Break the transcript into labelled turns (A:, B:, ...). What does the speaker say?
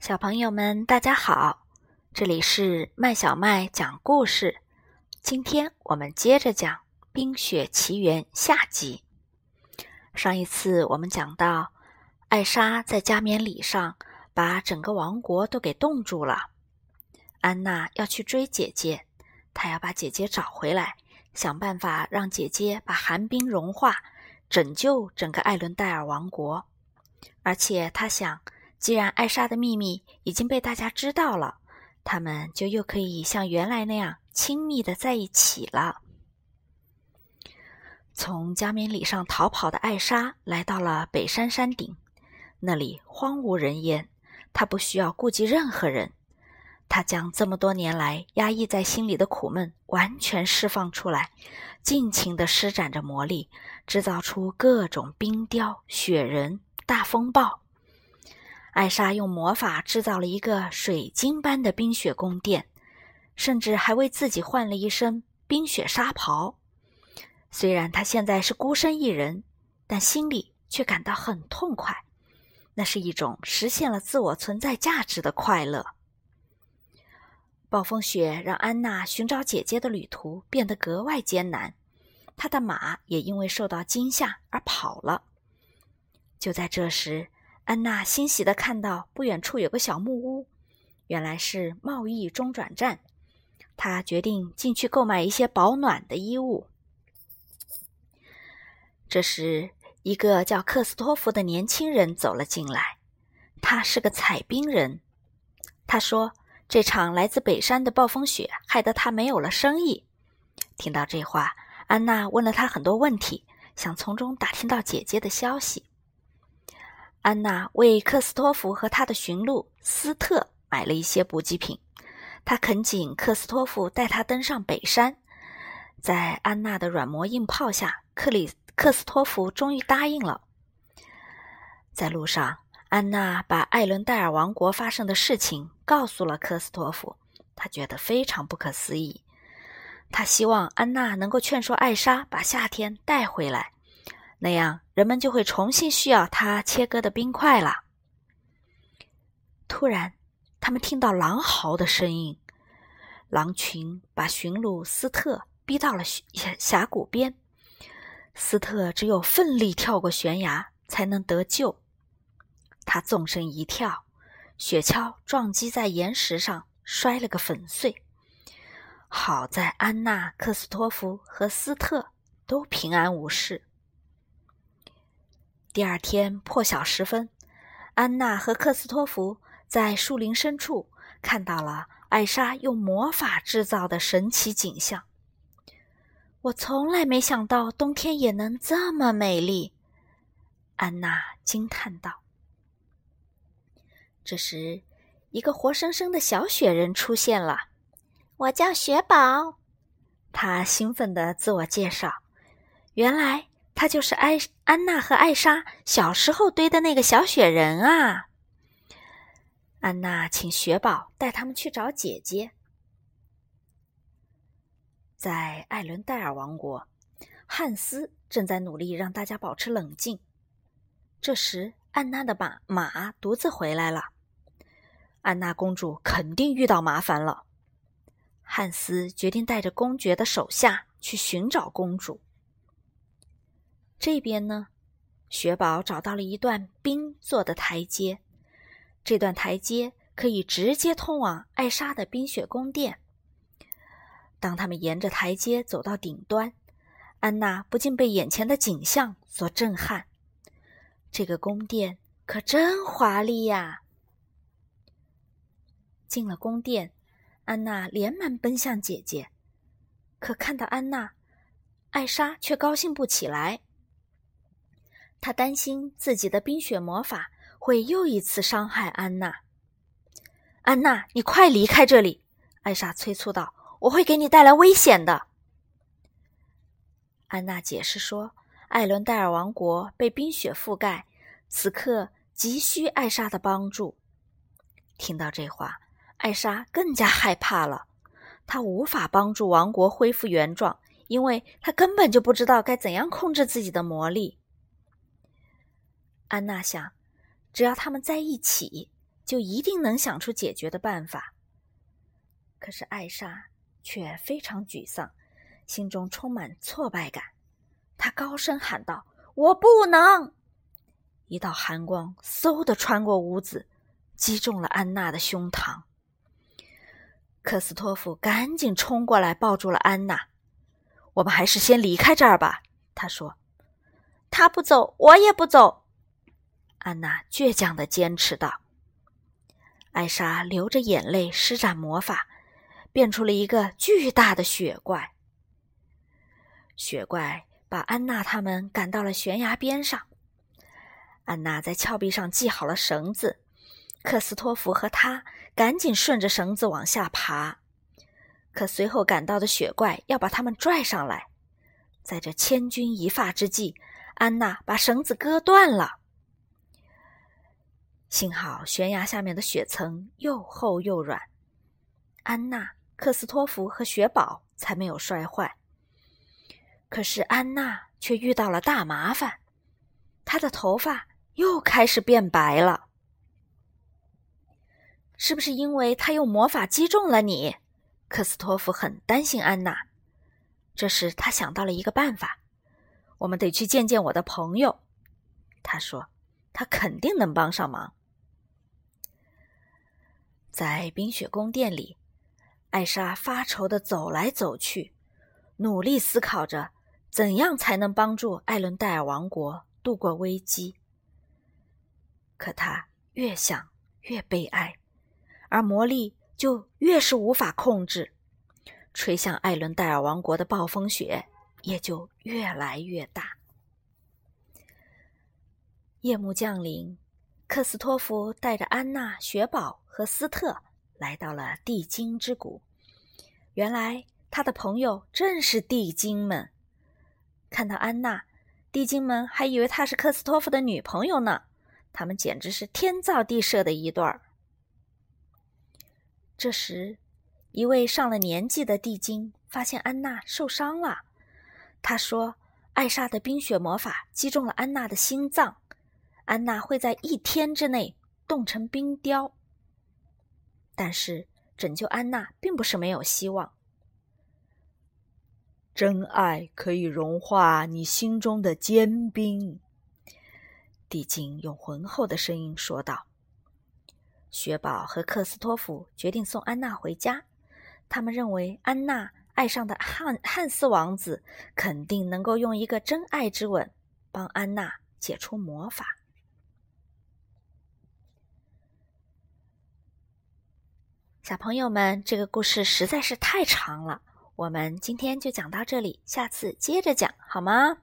A: 小朋友们，大家好！这里是麦小麦讲故事。今天我们接着讲《冰雪奇缘》下集。上一次我们讲到，艾莎在加冕礼上把整个王国都给冻住了。安娜要去追姐姐，她要把姐姐找回来，想办法让姐姐把寒冰融化，拯救整个艾伦戴尔王国。而且她想。既然艾莎的秘密已经被大家知道了，他们就又可以像原来那样亲密的在一起了。从加冕礼上逃跑的艾莎来到了北山山顶，那里荒无人烟，她不需要顾及任何人。她将这么多年来压抑在心里的苦闷完全释放出来，尽情的施展着魔力，制造出各种冰雕、雪人、大风暴。艾莎用魔法制造了一个水晶般的冰雪宫殿，甚至还为自己换了一身冰雪纱袍。虽然她现在是孤身一人，但心里却感到很痛快。那是一种实现了自我存在价值的快乐。暴风雪让安娜寻找姐姐的旅途变得格外艰难，她的马也因为受到惊吓而跑了。就在这时，安娜欣喜地看到不远处有个小木屋，原来是贸易中转站。她决定进去购买一些保暖的衣物。这时，一个叫克斯托夫的年轻人走了进来，他是个采冰人。他说：“这场来自北山的暴风雪害得他没有了生意。”听到这话，安娜问了他很多问题，想从中打听到姐姐的消息。安娜为克斯托弗和他的驯鹿斯特买了一些补给品，她恳请克斯托弗带她登上北山。在安娜的软磨硬泡下，克里克斯托弗终于答应了。在路上，安娜把艾伦戴尔王国发生的事情告诉了克斯托弗，他觉得非常不可思议。他希望安娜能够劝说艾莎把夏天带回来。那样，人们就会重新需要他切割的冰块了。突然，他们听到狼嚎的声音，狼群把驯鹿斯特逼到了峡峡谷边。斯特只有奋力跳过悬崖才能得救。他纵身一跳，雪橇撞击在岩石上，摔了个粉碎。好在安娜、克斯托夫和斯特都平安无事。第二天破晓时分，安娜和克斯托弗在树林深处看到了艾莎用魔法制造的神奇景象。我从来没想到冬天也能这么美丽，安娜惊叹道。这时，一个活生生的小雪人出现了。我叫雪宝，他兴奋地自我介绍。原来。他就是艾安娜和艾莎小时候堆的那个小雪人啊！安娜请雪宝带他们去找姐姐。在艾伦戴尔王国，汉斯正在努力让大家保持冷静。这时，安娜的马马独自回来了。安娜公主肯定遇到麻烦了。汉斯决定带着公爵的手下去寻找公主。这边呢，雪宝找到了一段冰做的台阶，这段台阶可以直接通往艾莎的冰雪宫殿。当他们沿着台阶走到顶端，安娜不禁被眼前的景象所震撼。这个宫殿可真华丽呀！进了宫殿，安娜连忙奔向姐姐，可看到安娜，艾莎却高兴不起来。他担心自己的冰雪魔法会又一次伤害安娜。安娜，你快离开这里！艾莎催促道：“我会给你带来危险的。”安娜解释说：“艾伦戴尔王国被冰雪覆盖，此刻急需艾莎的帮助。”听到这话，艾莎更加害怕了。她无法帮助王国恢复原状，因为她根本就不知道该怎样控制自己的魔力。安娜想，只要他们在一起，就一定能想出解决的办法。可是艾莎却非常沮丧，心中充满挫败感。她高声喊道：“我不能！”一道寒光嗖的穿过屋子，击中了安娜的胸膛。克斯托夫赶紧冲过来，抱住了安娜。“我们还是先离开这儿吧。”他说。“他不走，我也不走。”安娜倔强的坚持道。艾莎流着眼泪施展魔法，变出了一个巨大的雪怪。雪怪把安娜他们赶到了悬崖边上。安娜在峭壁上系好了绳子，克斯托弗和他赶紧顺着绳子往下爬。可随后赶到的雪怪要把他们拽上来，在这千钧一发之际，安娜把绳子割断了。幸好悬崖下面的雪层又厚又软，安娜、克斯托弗和雪宝才没有摔坏。可是安娜却遇到了大麻烦，她的头发。又开始变白了，是不是因为他用魔法击中了你？克斯托夫很担心安娜。这时他想到了一个办法：我们得去见见我的朋友。他说：“他肯定能帮上忙。”在冰雪宫殿里，艾莎发愁的走来走去，努力思考着怎样才能帮助艾伦戴尔王国度过危机。可他越想越悲哀，而魔力就越是无法控制，吹向艾伦戴尔王国的暴风雪也就越来越大。夜幕降临，克斯托弗带着安娜、雪宝和斯特来到了地精之谷。原来他的朋友正是地精们。看到安娜，地精们还以为她是克斯托夫的女朋友呢。他们简直是天造地设的一对儿。这时，一位上了年纪的地精发现安娜受伤了。他说：“艾莎的冰雪魔法击中了安娜的心脏，安娜会在一天之内冻成冰雕。但是，拯救安娜并不是没有希望。
B: 真爱可以融化你心中的坚冰。”
A: 地精用浑厚的声音说道：“雪宝和克斯托夫决定送安娜回家。他们认为安娜爱上的汉汉斯王子肯定能够用一个真爱之吻帮安娜解除魔法。”小朋友们，这个故事实在是太长了，我们今天就讲到这里，下次接着讲好吗？